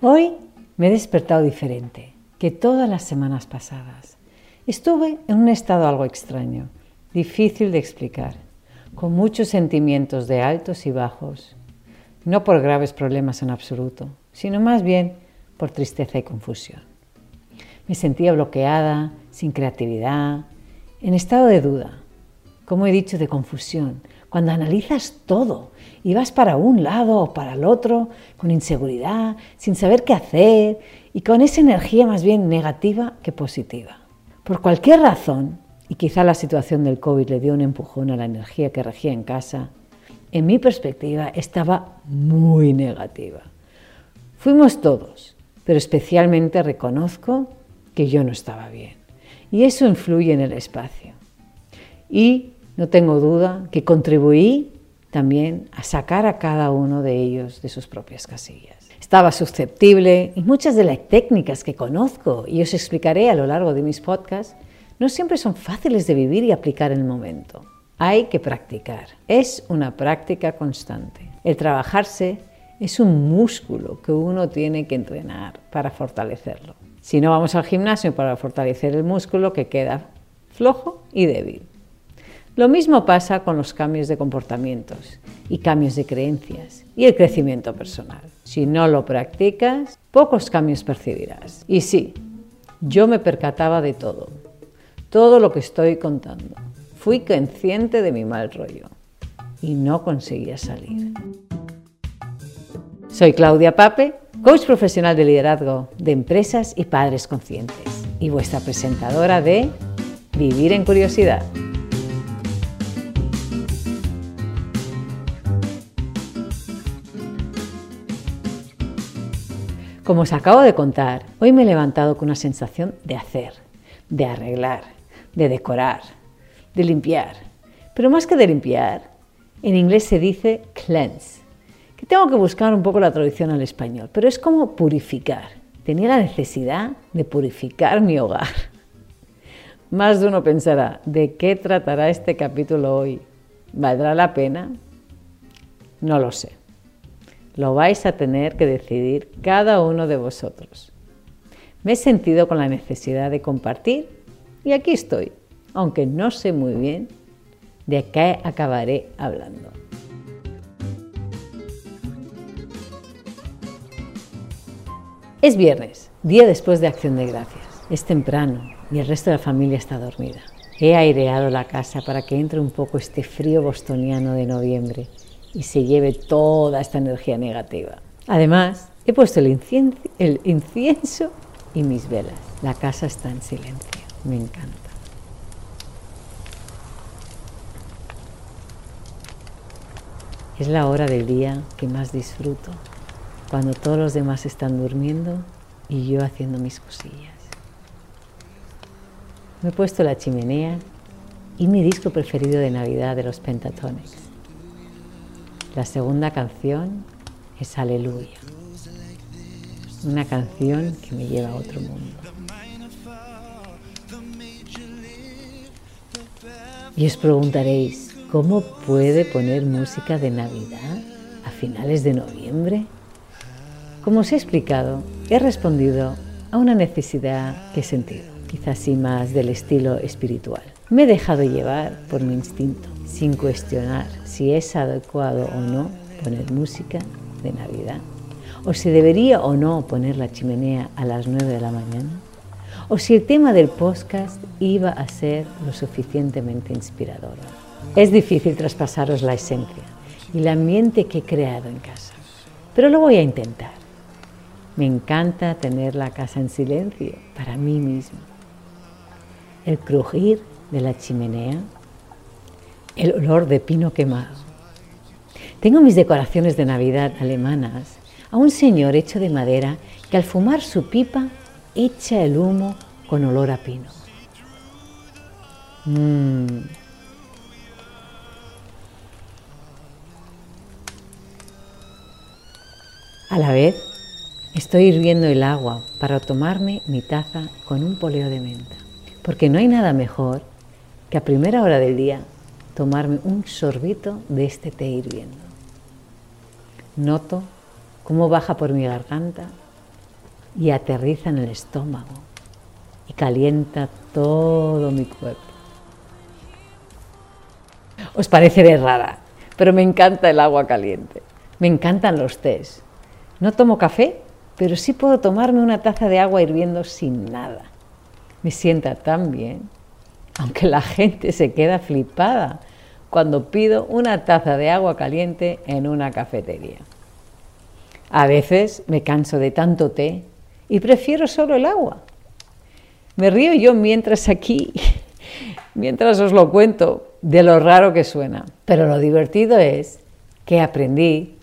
Hoy me he despertado diferente que todas las semanas pasadas. Estuve en un estado algo extraño, difícil de explicar, con muchos sentimientos de altos y bajos, no por graves problemas en absoluto, sino más bien por tristeza y confusión. Me sentía bloqueada, sin creatividad, en estado de duda, como he dicho, de confusión, cuando analizas todo y vas para un lado o para el otro con inseguridad, sin saber qué hacer y con esa energía más bien negativa que positiva. Por cualquier razón, y quizá la situación del COVID le dio un empujón a la energía que regía en casa, en mi perspectiva estaba muy negativa. Fuimos todos, pero especialmente reconozco que yo no estaba bien. Y eso influye en el espacio. Y no tengo duda que contribuí también a sacar a cada uno de ellos de sus propias casillas. Estaba susceptible y muchas de las técnicas que conozco y os explicaré a lo largo de mis podcasts no siempre son fáciles de vivir y aplicar en el momento. Hay que practicar. Es una práctica constante. El trabajarse es un músculo que uno tiene que entrenar para fortalecerlo. Si no vamos al gimnasio para fortalecer el músculo que queda flojo y débil. Lo mismo pasa con los cambios de comportamientos y cambios de creencias y el crecimiento personal. Si no lo practicas, pocos cambios percibirás. Y sí, yo me percataba de todo, todo lo que estoy contando. Fui consciente de mi mal rollo y no conseguía salir. Soy Claudia Pape, coach profesional de liderazgo de empresas y padres conscientes y vuestra presentadora de Vivir en Curiosidad. Como os acabo de contar, hoy me he levantado con una sensación de hacer, de arreglar, de decorar, de limpiar. Pero más que de limpiar, en inglés se dice cleanse, que tengo que buscar un poco la traducción al español, pero es como purificar. Tenía la necesidad de purificar mi hogar. Más de uno pensará, ¿de qué tratará este capítulo hoy? ¿Valdrá la pena? No lo sé. Lo vais a tener que decidir cada uno de vosotros. Me he sentido con la necesidad de compartir y aquí estoy, aunque no sé muy bien de qué acabaré hablando. Es viernes, día después de Acción de Gracias. Es temprano y el resto de la familia está dormida. He aireado la casa para que entre un poco este frío bostoniano de noviembre y se lleve toda esta energía negativa. Además, he puesto el incienso, y mis velas. La casa está en silencio. Me encanta. Es la hora del día que más disfruto, cuando todos los demás están durmiendo y yo haciendo mis cosillas. Me he puesto la chimenea y mi disco preferido de Navidad de los Pentatonics. La segunda canción es Aleluya, una canción que me lleva a otro mundo. Y os preguntaréis, ¿cómo puede poner música de Navidad a finales de noviembre? Como os he explicado, he respondido a una necesidad que he sentido, quizás sí más del estilo espiritual. Me he dejado llevar por mi instinto, sin cuestionar si es adecuado o no poner música de Navidad, o si debería o no poner la chimenea a las 9 de la mañana, o si el tema del podcast iba a ser lo suficientemente inspirador. Es difícil traspasaros la esencia y el ambiente que he creado en casa, pero lo voy a intentar. Me encanta tener la casa en silencio para mí mismo. El crujir de la chimenea, el olor de pino quemado. Tengo mis decoraciones de Navidad alemanas a un señor hecho de madera que al fumar su pipa echa el humo con olor a pino. Mm. A la vez, estoy hirviendo el agua para tomarme mi taza con un poleo de menta porque no hay nada mejor que a primera hora del día tomarme un sorbito de este té hirviendo. Noto cómo baja por mi garganta y aterriza en el estómago y calienta todo mi cuerpo. Os pareceré rara, pero me encanta el agua caliente. Me encantan los tés. No tomo café, pero sí puedo tomarme una taza de agua hirviendo sin nada. Me sienta tan bien, aunque la gente se queda flipada cuando pido una taza de agua caliente en una cafetería. A veces me canso de tanto té y prefiero solo el agua. Me río yo mientras aquí, mientras os lo cuento, de lo raro que suena. Pero lo divertido es que aprendí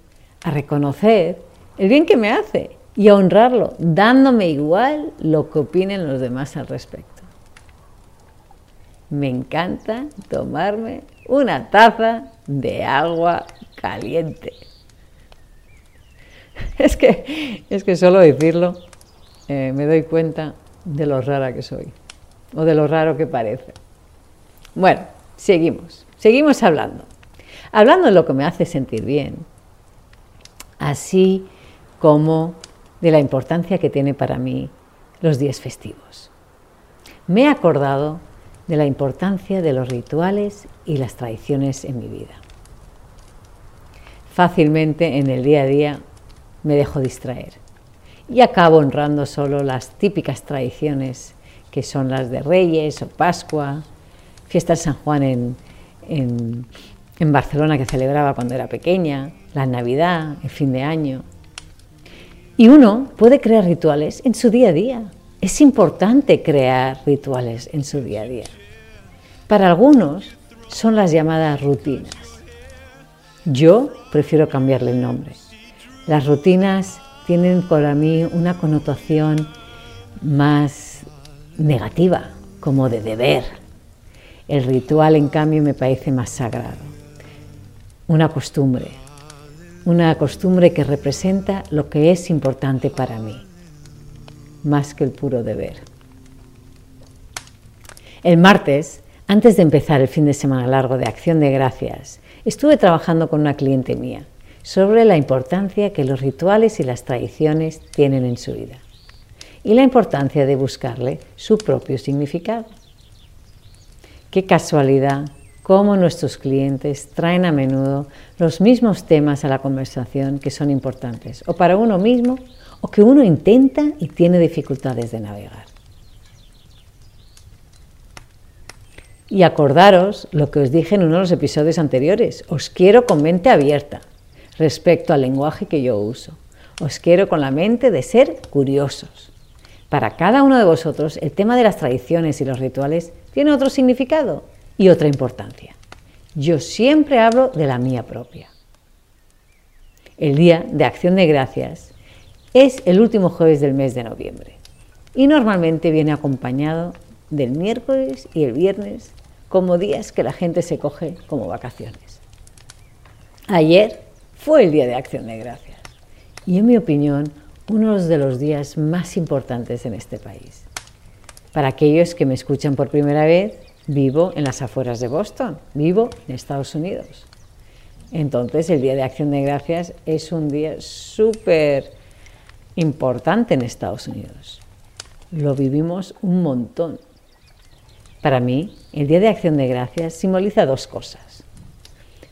a reconocer el bien que me hace y a honrarlo, dándome igual lo que opinen los demás al respecto. Me encanta tomarme una taza de agua caliente. Es que, es que solo decirlo eh, me doy cuenta de lo rara que soy o de lo raro que parece. Bueno, seguimos, seguimos hablando. Hablando de lo que me hace sentir bien, así como de la importancia que tiene para mí los días festivos. Me he acordado de la importancia de los rituales y las tradiciones en mi vida. Fácilmente en el día a día me dejo distraer y acabo honrando solo las típicas tradiciones que son las de Reyes o Pascua, fiesta de San Juan en, en Barcelona que celebraba cuando era pequeña, la Navidad, el fin de año. Y uno puede crear rituales en su día a día. Es importante crear rituales en su día a día. Para algunos son las llamadas rutinas. Yo prefiero cambiarle el nombre. Las rutinas tienen para mí una connotación más negativa, como de deber. El ritual, en cambio, me parece más sagrado. Una costumbre, una costumbre que representa lo que es importante para mí, más que el puro deber. El martes, antes de empezar el fin de semana largo de Acción de Gracias, estuve trabajando con una cliente mía sobre la importancia que los rituales y las tradiciones tienen en su vida y la importancia de buscarle su propio significado. Qué casualidad cómo nuestros clientes traen a menudo los mismos temas a la conversación que son importantes, o para uno mismo, o que uno intenta y tiene dificultades de navegar. Y acordaros lo que os dije en uno de los episodios anteriores, os quiero con mente abierta respecto al lenguaje que yo uso. Os quiero con la mente de ser curiosos. Para cada uno de vosotros, el tema de las tradiciones y los rituales tiene otro significado y otra importancia. Yo siempre hablo de la mía propia. El Día de Acción de Gracias es el último jueves del mes de noviembre y normalmente viene acompañado del miércoles y el viernes como días que la gente se coge como vacaciones. Ayer fue el Día de Acción de Gracias y en mi opinión uno de los días más importantes en este país. Para aquellos que me escuchan por primera vez, Vivo en las afueras de Boston, vivo en Estados Unidos. Entonces el Día de Acción de Gracias es un día súper importante en Estados Unidos. Lo vivimos un montón. Para mí, el Día de Acción de Gracias simboliza dos cosas.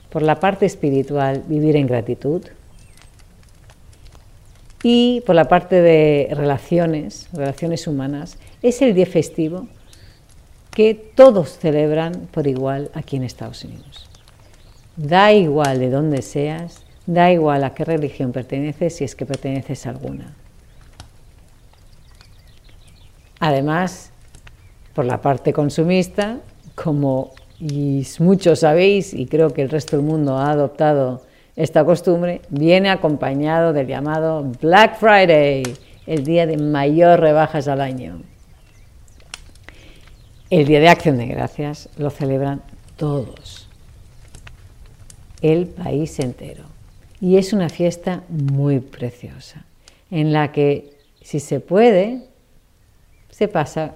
Por la parte espiritual, vivir en gratitud. Y por la parte de relaciones, relaciones humanas, es el día festivo que todos celebran por igual aquí en Estados Unidos. Da igual de dónde seas, da igual a qué religión perteneces si es que perteneces a alguna. Además, por la parte consumista, como muchos sabéis, y creo que el resto del mundo ha adoptado esta costumbre, viene acompañado del llamado Black Friday, el día de mayor rebajas al año. El Día de Acción de Gracias lo celebran todos, el país entero. Y es una fiesta muy preciosa, en la que, si se puede, se pasa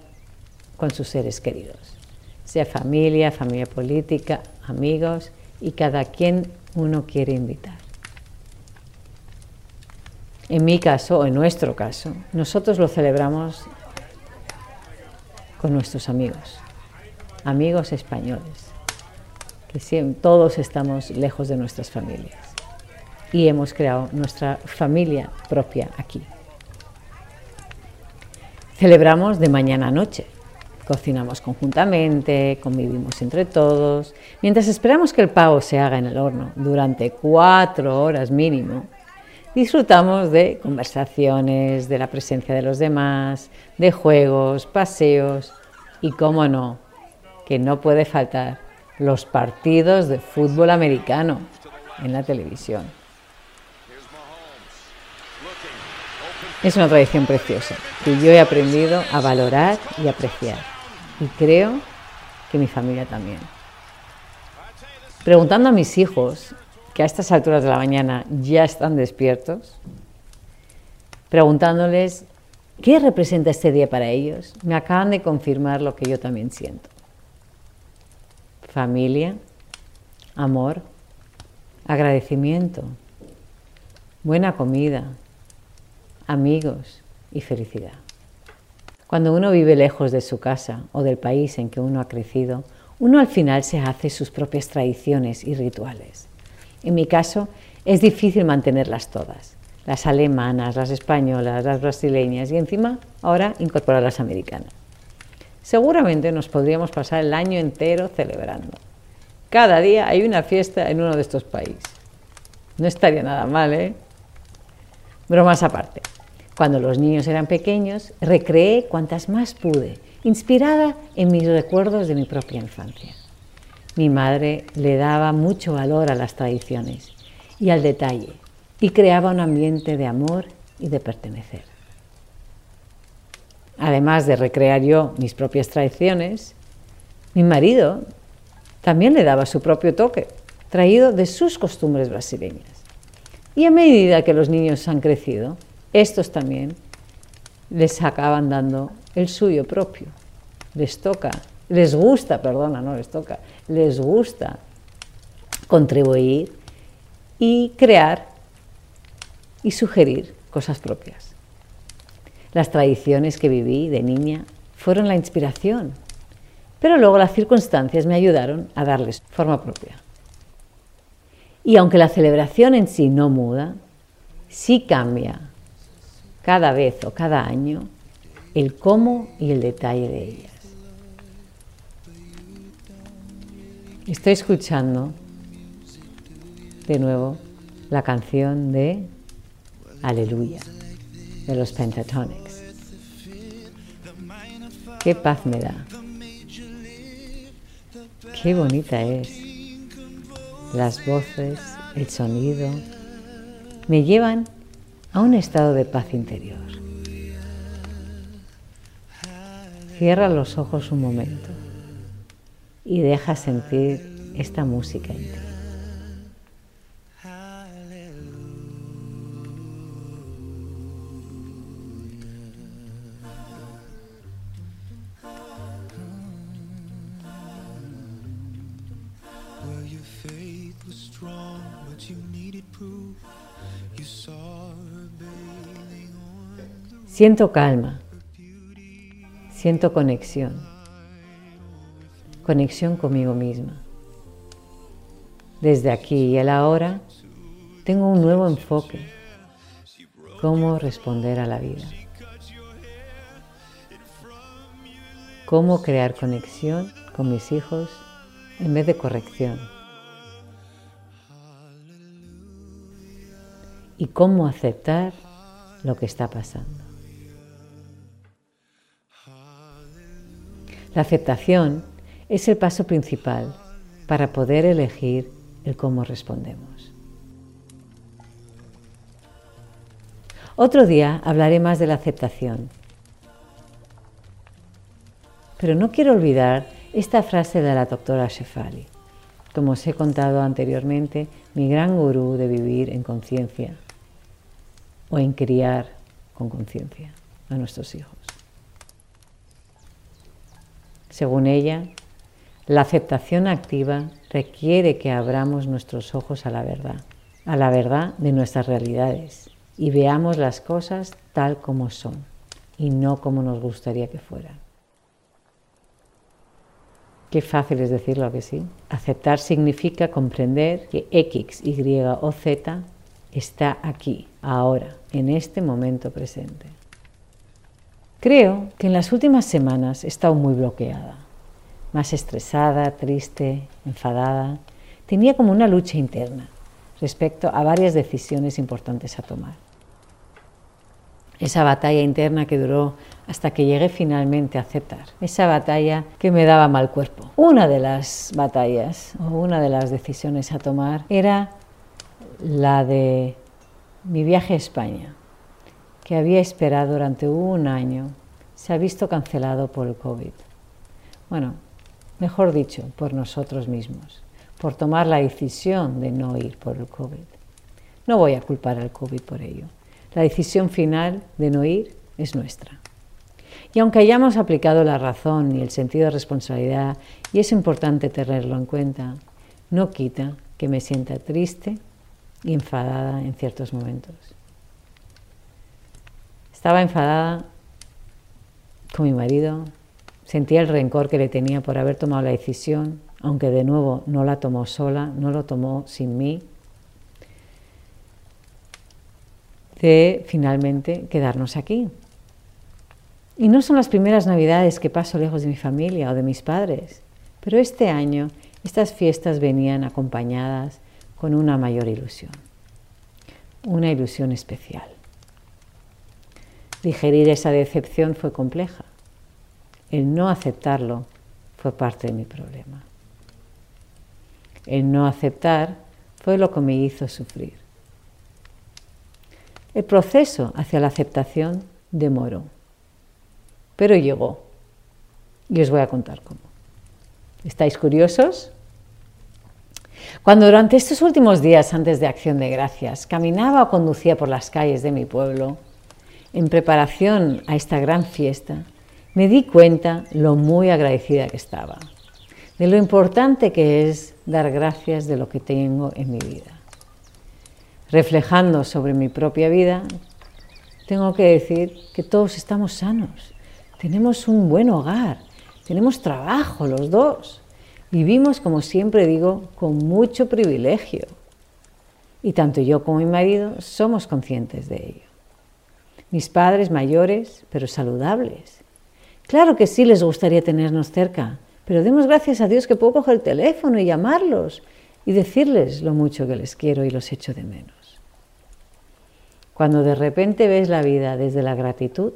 con sus seres queridos, sea familia, familia política, amigos y cada quien uno quiere invitar. En mi caso, o en nuestro caso, nosotros lo celebramos con nuestros amigos, amigos españoles, que todos estamos lejos de nuestras familias y hemos creado nuestra familia propia aquí. Celebramos de mañana a noche, cocinamos conjuntamente, convivimos entre todos, mientras esperamos que el pavo se haga en el horno durante cuatro horas mínimo. Disfrutamos de conversaciones, de la presencia de los demás, de juegos, paseos y, cómo no, que no puede faltar los partidos de fútbol americano en la televisión. Es una tradición preciosa que yo he aprendido a valorar y apreciar. Y creo que mi familia también. Preguntando a mis hijos, que a estas alturas de la mañana ya están despiertos, preguntándoles qué representa este día para ellos, me acaban de confirmar lo que yo también siento. Familia, amor, agradecimiento, buena comida, amigos y felicidad. Cuando uno vive lejos de su casa o del país en que uno ha crecido, uno al final se hace sus propias tradiciones y rituales. En mi caso, es difícil mantenerlas todas, las alemanas, las españolas, las brasileñas y encima ahora incorporar las americanas. Seguramente nos podríamos pasar el año entero celebrando. Cada día hay una fiesta en uno de estos países. No estaría nada mal, ¿eh? Bromas aparte. Cuando los niños eran pequeños, recreé cuantas más pude, inspirada en mis recuerdos de mi propia infancia. Mi madre le daba mucho valor a las tradiciones y al detalle y creaba un ambiente de amor y de pertenecer. Además de recrear yo mis propias tradiciones, mi marido también le daba su propio toque, traído de sus costumbres brasileñas. Y a medida que los niños han crecido, estos también les acaban dando el suyo propio. Les toca, les gusta, perdona, no les toca, les gusta contribuir y crear y sugerir cosas propias. Las tradiciones que viví de niña fueron la inspiración, pero luego las circunstancias me ayudaron a darles forma propia. Y aunque la celebración en sí no muda, sí cambia cada vez o cada año el cómo y el detalle de ellas. Estoy escuchando de nuevo la canción de Aleluya de los Pentatonics. Qué paz me da. Qué bonita es. Las voces, el sonido, me llevan a un estado de paz interior. Cierra los ojos un momento y deja sentir esta música en ti. Siento calma, siento conexión, conexión conmigo misma. Desde aquí y el ahora tengo un nuevo enfoque, cómo responder a la vida, cómo crear conexión con mis hijos en vez de corrección. y cómo aceptar lo que está pasando. La aceptación es el paso principal para poder elegir el cómo respondemos. Otro día hablaré más de la aceptación, pero no quiero olvidar esta frase de la doctora Shefali, como os he contado anteriormente, mi gran gurú de vivir en conciencia o en criar con conciencia a nuestros hijos. Según ella, la aceptación activa requiere que abramos nuestros ojos a la verdad, a la verdad de nuestras realidades y veamos las cosas tal como son y no como nos gustaría que fueran. Qué fácil es decirlo que sí. Aceptar significa comprender que X, Y o Z está aquí, ahora, en este momento presente. Creo que en las últimas semanas he estado muy bloqueada, más estresada, triste, enfadada. Tenía como una lucha interna respecto a varias decisiones importantes a tomar. Esa batalla interna que duró hasta que llegué finalmente a aceptar. Esa batalla que me daba mal cuerpo. Una de las batallas o una de las decisiones a tomar era la de mi viaje a España, que había esperado durante un año, se ha visto cancelado por el COVID. Bueno, mejor dicho, por nosotros mismos, por tomar la decisión de no ir por el COVID. No voy a culpar al COVID por ello. La decisión final de no ir es nuestra. Y aunque hayamos aplicado la razón y el sentido de responsabilidad, y es importante tenerlo en cuenta, no quita que me sienta triste y enfadada en ciertos momentos. Estaba enfadada con mi marido, sentía el rencor que le tenía por haber tomado la decisión, aunque de nuevo no la tomó sola, no lo tomó sin mí, de finalmente quedarnos aquí. Y no son las primeras navidades que paso lejos de mi familia o de mis padres, pero este año estas fiestas venían acompañadas con una mayor ilusión, una ilusión especial. Digerir esa decepción fue compleja. El no aceptarlo fue parte de mi problema. El no aceptar fue lo que me hizo sufrir. El proceso hacia la aceptación demoró, pero llegó. Y os voy a contar cómo. ¿Estáis curiosos? Cuando durante estos últimos días antes de Acción de Gracias caminaba o conducía por las calles de mi pueblo, en preparación a esta gran fiesta, me di cuenta lo muy agradecida que estaba, de lo importante que es dar gracias de lo que tengo en mi vida reflejando sobre mi propia vida, tengo que decir que todos estamos sanos, tenemos un buen hogar, tenemos trabajo los dos, vivimos, como siempre digo, con mucho privilegio. Y tanto yo como mi marido somos conscientes de ello. Mis padres mayores, pero saludables. Claro que sí les gustaría tenernos cerca, pero demos gracias a Dios que puedo coger el teléfono y llamarlos y decirles lo mucho que les quiero y los echo de menos. Cuando de repente ves la vida desde la gratitud,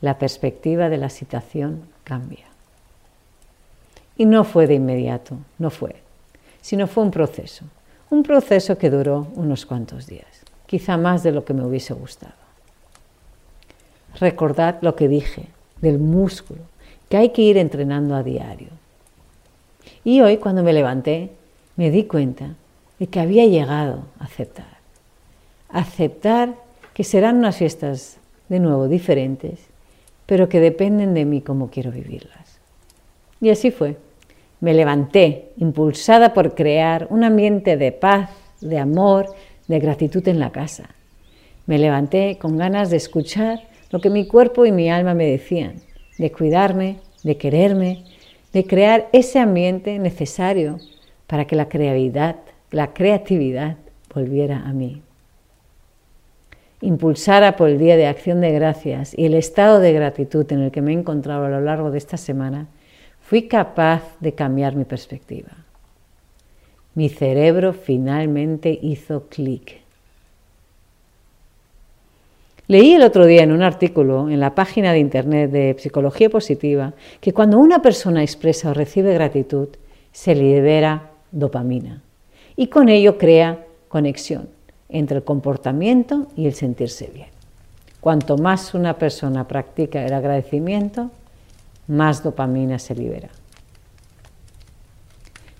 la perspectiva de la situación cambia. Y no fue de inmediato, no fue, sino fue un proceso, un proceso que duró unos cuantos días, quizá más de lo que me hubiese gustado. Recordad lo que dije del músculo, que hay que ir entrenando a diario. Y hoy cuando me levanté me di cuenta de que había llegado a aceptar aceptar que serán unas fiestas de nuevo diferentes, pero que dependen de mí cómo quiero vivirlas. Y así fue. Me levanté impulsada por crear un ambiente de paz, de amor, de gratitud en la casa. Me levanté con ganas de escuchar lo que mi cuerpo y mi alma me decían, de cuidarme, de quererme, de crear ese ambiente necesario para que la creatividad, la creatividad volviera a mí impulsara por el Día de Acción de Gracias y el estado de gratitud en el que me he encontrado a lo largo de esta semana, fui capaz de cambiar mi perspectiva. Mi cerebro finalmente hizo clic. Leí el otro día en un artículo en la página de internet de Psicología Positiva que cuando una persona expresa o recibe gratitud, se libera dopamina y con ello crea conexión entre el comportamiento y el sentirse bien. Cuanto más una persona practica el agradecimiento, más dopamina se libera.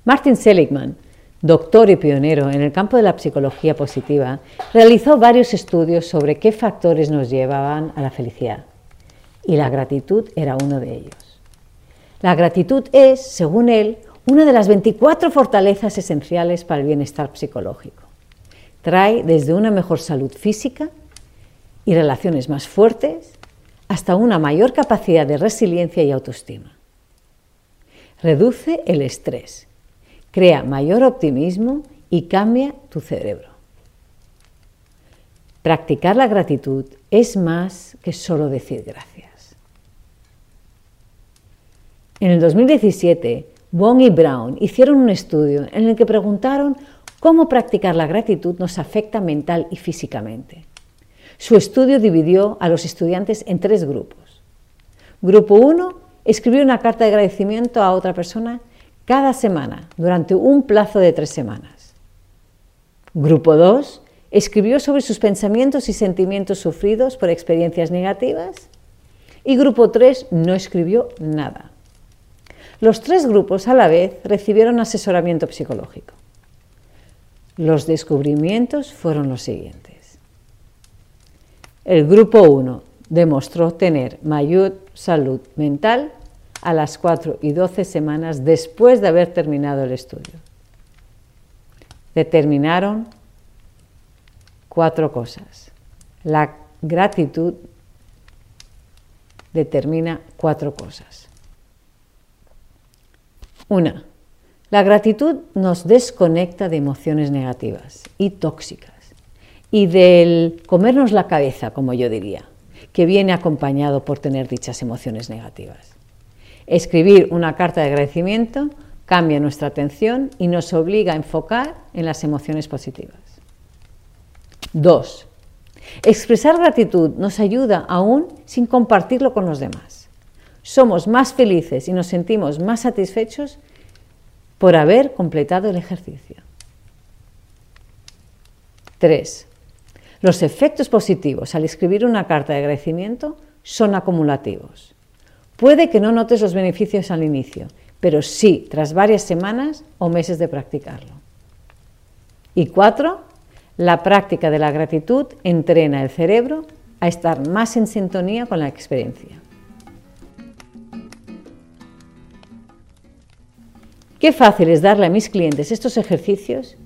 Martin Seligman, doctor y pionero en el campo de la psicología positiva, realizó varios estudios sobre qué factores nos llevaban a la felicidad y la gratitud era uno de ellos. La gratitud es, según él, una de las 24 fortalezas esenciales para el bienestar psicológico. trae desde una mejor salud física y relaciones más fuertes hasta una mayor capacidad de resiliencia y autoestima. Reduce el estrés, crea mayor optimismo y cambia tu cerebro. Practicar la gratitud es más que solo decir gracias. En el 2017, Wong y Brown hicieron un estudio en el que preguntaron cómo practicar la gratitud nos afecta mental y físicamente. Su estudio dividió a los estudiantes en tres grupos. Grupo 1 escribió una carta de agradecimiento a otra persona cada semana durante un plazo de tres semanas. Grupo 2 escribió sobre sus pensamientos y sentimientos sufridos por experiencias negativas. Y grupo 3 no escribió nada. Los tres grupos a la vez recibieron asesoramiento psicológico. Los descubrimientos fueron los siguientes. El grupo 1 demostró tener mayor salud mental a las 4 y 12 semanas después de haber terminado el estudio. Determinaron cuatro cosas. La gratitud determina cuatro cosas. Una, la gratitud nos desconecta de emociones negativas y tóxicas y del comernos la cabeza, como yo diría, que viene acompañado por tener dichas emociones negativas. Escribir una carta de agradecimiento cambia nuestra atención y nos obliga a enfocar en las emociones positivas. Dos, expresar gratitud nos ayuda aún sin compartirlo con los demás. Somos más felices y nos sentimos más satisfechos por haber completado el ejercicio. 3. Los efectos positivos al escribir una carta de agradecimiento son acumulativos. Puede que no notes los beneficios al inicio, pero sí tras varias semanas o meses de practicarlo. Y cuatro, la práctica de la gratitud entrena el cerebro a estar más en sintonía con la experiencia. Qué fácil es darle a mis clientes estos ejercicios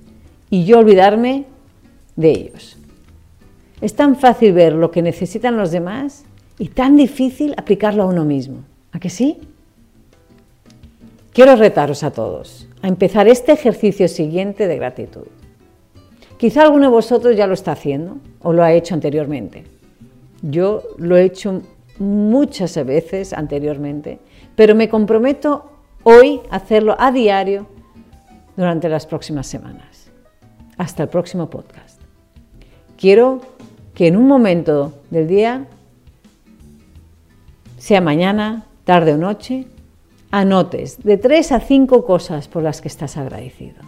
y yo olvidarme de ellos. Es tan fácil ver lo que necesitan los demás y tan difícil aplicarlo a uno mismo. ¿A que sí? Quiero retaros a todos a empezar este ejercicio siguiente de gratitud. Quizá alguno de vosotros ya lo está haciendo o lo ha hecho anteriormente. Yo lo he hecho muchas veces anteriormente, pero me comprometo hoy a hacerlo a diario durante las próximas semanas. Hasta el próximo podcast. Quiero que en un momento del día sea mañana, tarde o noche, anotes de tres a cinco cosas por las que estás agradecido.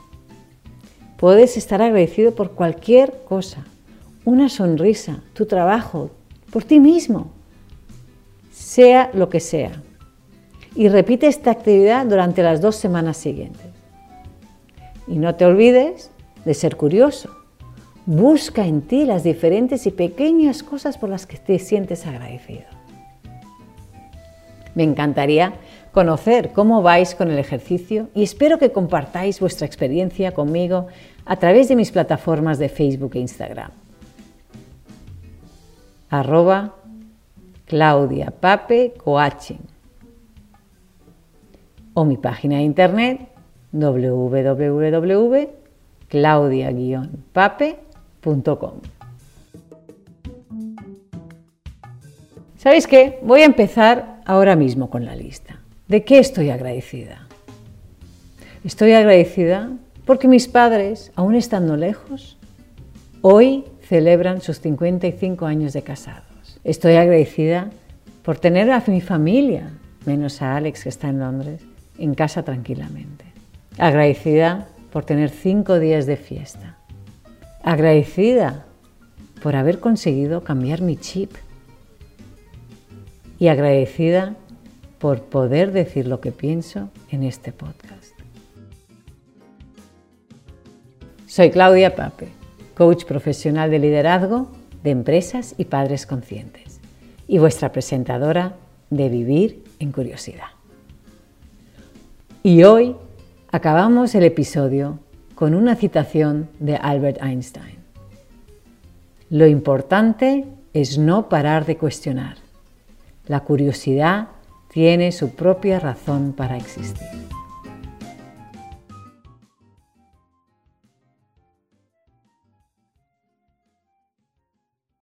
Puedes estar agradecido por cualquier cosa, una sonrisa, tu trabajo, por ti mismo, sea lo que sea. Y repite esta actividad durante las dos semanas siguientes. Y no te olvides de ser curioso. Busca en ti las diferentes y pequeñas cosas por las que te sientes agradecido. Me encantaría conocer cómo vais con el ejercicio y espero que compartáis vuestra experiencia conmigo a través de mis plataformas de Facebook e Instagram. Arroba Claudia Pape Coaching o mi página de internet www.claudia-pape.com. ¿Sabéis qué? Voy a empezar ahora mismo con la lista. ¿De qué estoy agradecida? Estoy agradecida porque mis padres, aún estando lejos, hoy celebran sus 55 años de casados. Estoy agradecida por tener a mi familia, menos a Alex que está en Londres, en casa tranquilamente. Agradecida por tener cinco días de fiesta. Agradecida por haber conseguido cambiar mi chip y agradecida por poder decir lo que pienso en este podcast. Soy Claudia Pape, coach profesional de liderazgo de empresas y padres conscientes y vuestra presentadora de Vivir en Curiosidad. Y hoy acabamos el episodio con una citación de Albert Einstein. Lo importante es no parar de cuestionar. La curiosidad tiene su propia razón para existir.